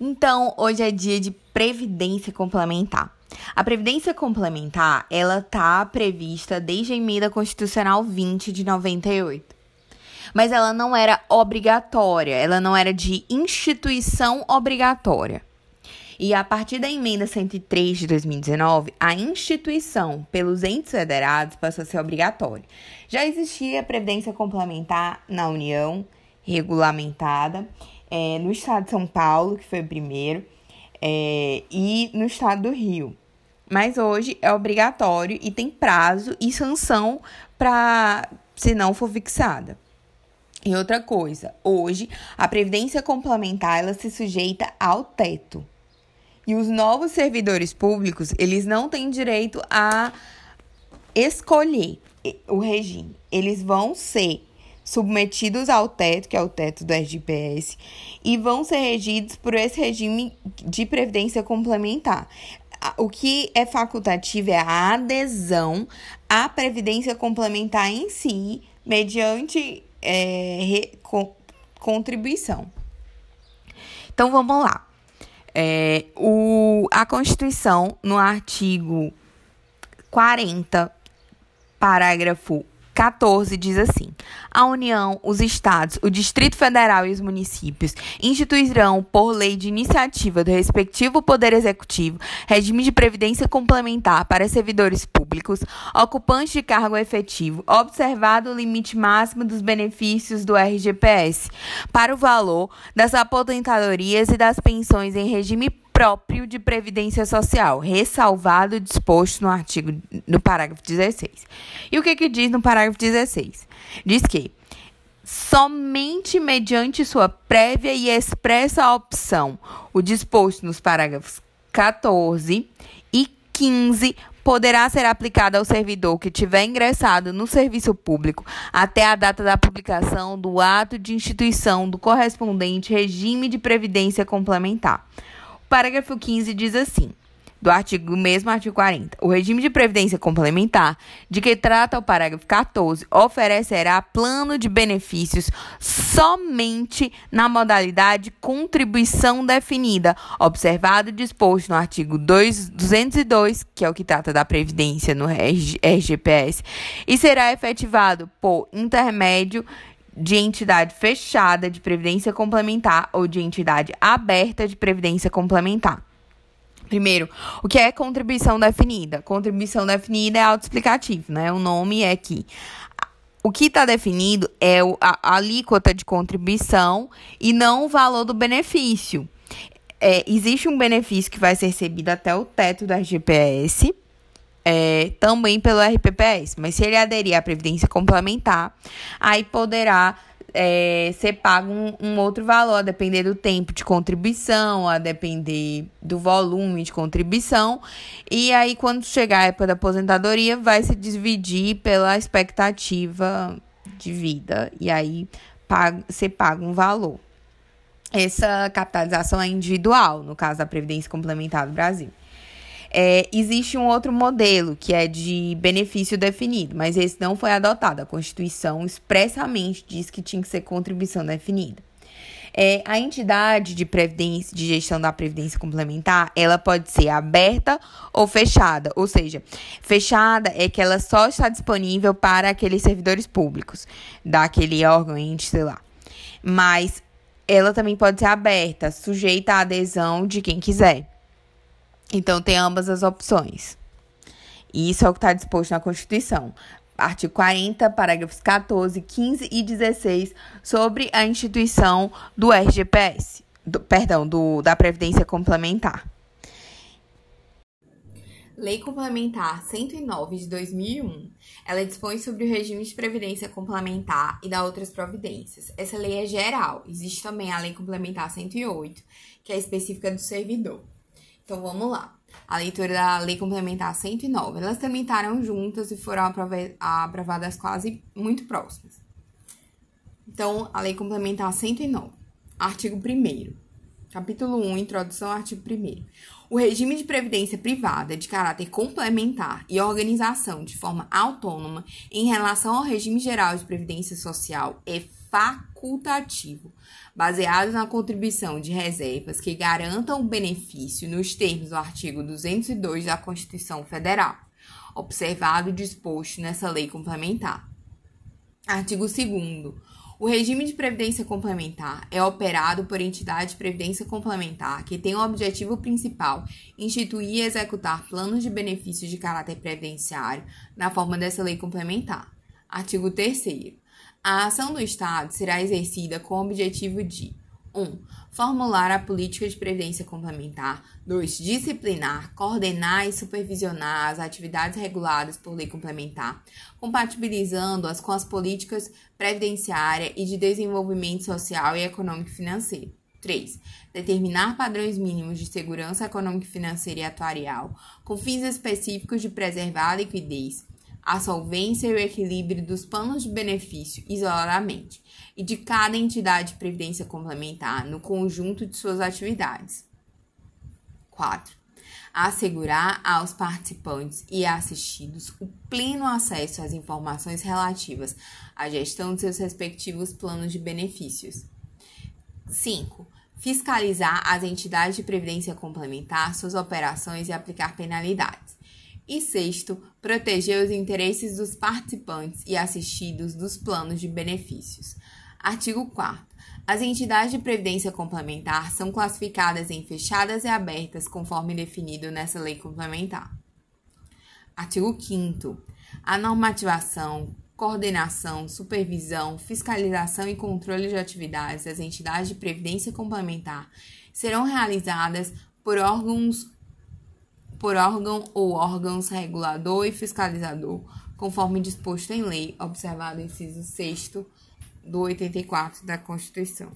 Então, hoje é dia de previdência complementar. A previdência complementar, ela tá prevista desde a emenda constitucional 20 de 98. Mas ela não era obrigatória, ela não era de instituição obrigatória. E a partir da emenda 103 de 2019, a instituição pelos entes federados passou a ser obrigatória. Já existia previdência complementar na União, regulamentada, é, no estado de São Paulo, que foi o primeiro, é, e no estado do Rio. Mas hoje é obrigatório e tem prazo e sanção para se não for fixada. E outra coisa, hoje a previdência complementar ela se sujeita ao teto. E os novos servidores públicos, eles não têm direito a escolher o regime. Eles vão ser submetidos ao teto, que é o teto do SGPS, e vão ser regidos por esse regime de previdência complementar. O que é facultativo é a adesão à previdência complementar em si, mediante é, re, co, contribuição. Então vamos lá. É, o, a Constituição, no artigo 40, parágrafo 14 diz assim: A União, os Estados, o Distrito Federal e os municípios instituirão, por lei de iniciativa do respectivo Poder Executivo, regime de previdência complementar para servidores públicos, ocupantes de cargo efetivo, observado o limite máximo dos benefícios do RGPS, para o valor das aposentadorias e das pensões em regime próprio de previdência social, ressalvado disposto no artigo no parágrafo 16. E o que que diz no parágrafo 16? Diz que somente mediante sua prévia e expressa opção, o disposto nos parágrafos 14 e 15 poderá ser aplicado ao servidor que tiver ingressado no serviço público até a data da publicação do ato de instituição do correspondente regime de previdência complementar parágrafo 15 diz assim: do artigo mesmo artigo 40. O regime de previdência complementar, de que trata o parágrafo 14, oferecerá plano de benefícios somente na modalidade contribuição definida, observado e disposto no artigo 2, 202, que é o que trata da previdência no RGPS, e será efetivado por intermédio de entidade fechada de previdência complementar ou de entidade aberta de previdência complementar. Primeiro, o que é contribuição definida? Contribuição definida é autoexplicativo, né? O nome é que o que está definido é a, alíquota de contribuição e não o valor do benefício. É, existe um benefício que vai ser recebido até o teto da GPS é, também pelo RPPS, mas se ele aderir à Previdência Complementar, aí poderá é, ser pago um, um, outro valor, a depender do tempo de contribuição, a depender do volume de contribuição. E aí, quando chegar a época da aposentadoria, vai se dividir pela expectativa de vida. E aí, paga, um valor. Essa capitalização é individual, no caso da Previdência Complementar do Brasil. É, existe um outro modelo que é de benefício definido, mas esse não foi adotado. A Constituição expressamente diz que tinha que ser contribuição definida. É, a entidade de previdência, de gestão da previdência complementar, ela pode ser aberta ou fechada. Ou seja, fechada é que ela só está disponível para aqueles servidores públicos, daquele órgão, ente, sei lá. Mas ela também pode ser aberta, sujeita à adesão de quem quiser. Então, tem ambas as opções. E isso é o que está disposto na Constituição. Artigo 40, parágrafos 14, 15 e 16, sobre a instituição do RGPS, do, perdão, do, da Previdência Complementar. Lei Complementar 109 de 2001. Ela dispõe sobre o regime de previdência complementar e dá outras providências. Essa lei é geral. Existe também a Lei Complementar 108, que é específica do servidor. Então vamos lá. A leitura da Lei Complementar 109. Elas tramitaram juntas e foram aprovadas quase muito próximas. Então, a Lei Complementar 109. Artigo 1 Capítulo 1, Introdução artigo 1 O regime de previdência privada de caráter complementar e organização de forma autônoma em relação ao regime geral de previdência social é facultativo, baseado na contribuição de reservas que garantam o benefício nos termos do artigo 202 da Constituição Federal, observado o disposto nessa lei complementar. Artigo 2 o regime de previdência complementar é operado por entidade de previdência complementar que tem o objetivo principal instituir e executar planos de benefícios de caráter previdenciário na forma dessa lei complementar. Artigo 3 A ação do Estado será exercida com o objetivo de 1. Um, formular a política de previdência complementar. 2. Disciplinar, coordenar e supervisionar as atividades reguladas por lei complementar, compatibilizando-as com as políticas previdenciária e de desenvolvimento social e econômico financeiro. 3. Determinar padrões mínimos de segurança econômica financeira e atuarial, com fins específicos de preservar a liquidez, a solvência e o equilíbrio dos planos de benefício isoladamente e de cada entidade de previdência complementar no conjunto de suas atividades. 4. Assegurar aos participantes e assistidos o pleno acesso às informações relativas à gestão de seus respectivos planos de benefícios. 5. Fiscalizar as entidades de previdência complementar, suas operações e aplicar penalidades. E sexto, proteger os interesses dos participantes e assistidos dos planos de benefícios. Artigo 4. As entidades de previdência complementar são classificadas em fechadas e abertas, conforme definido nessa lei complementar. Artigo 5. A normativação, coordenação, supervisão, fiscalização e controle de atividades das entidades de previdência complementar serão realizadas por órgãos por órgão ou órgãos regulador e fiscalizador, conforme disposto em lei, observado o inciso 6 do 84 da Constituição.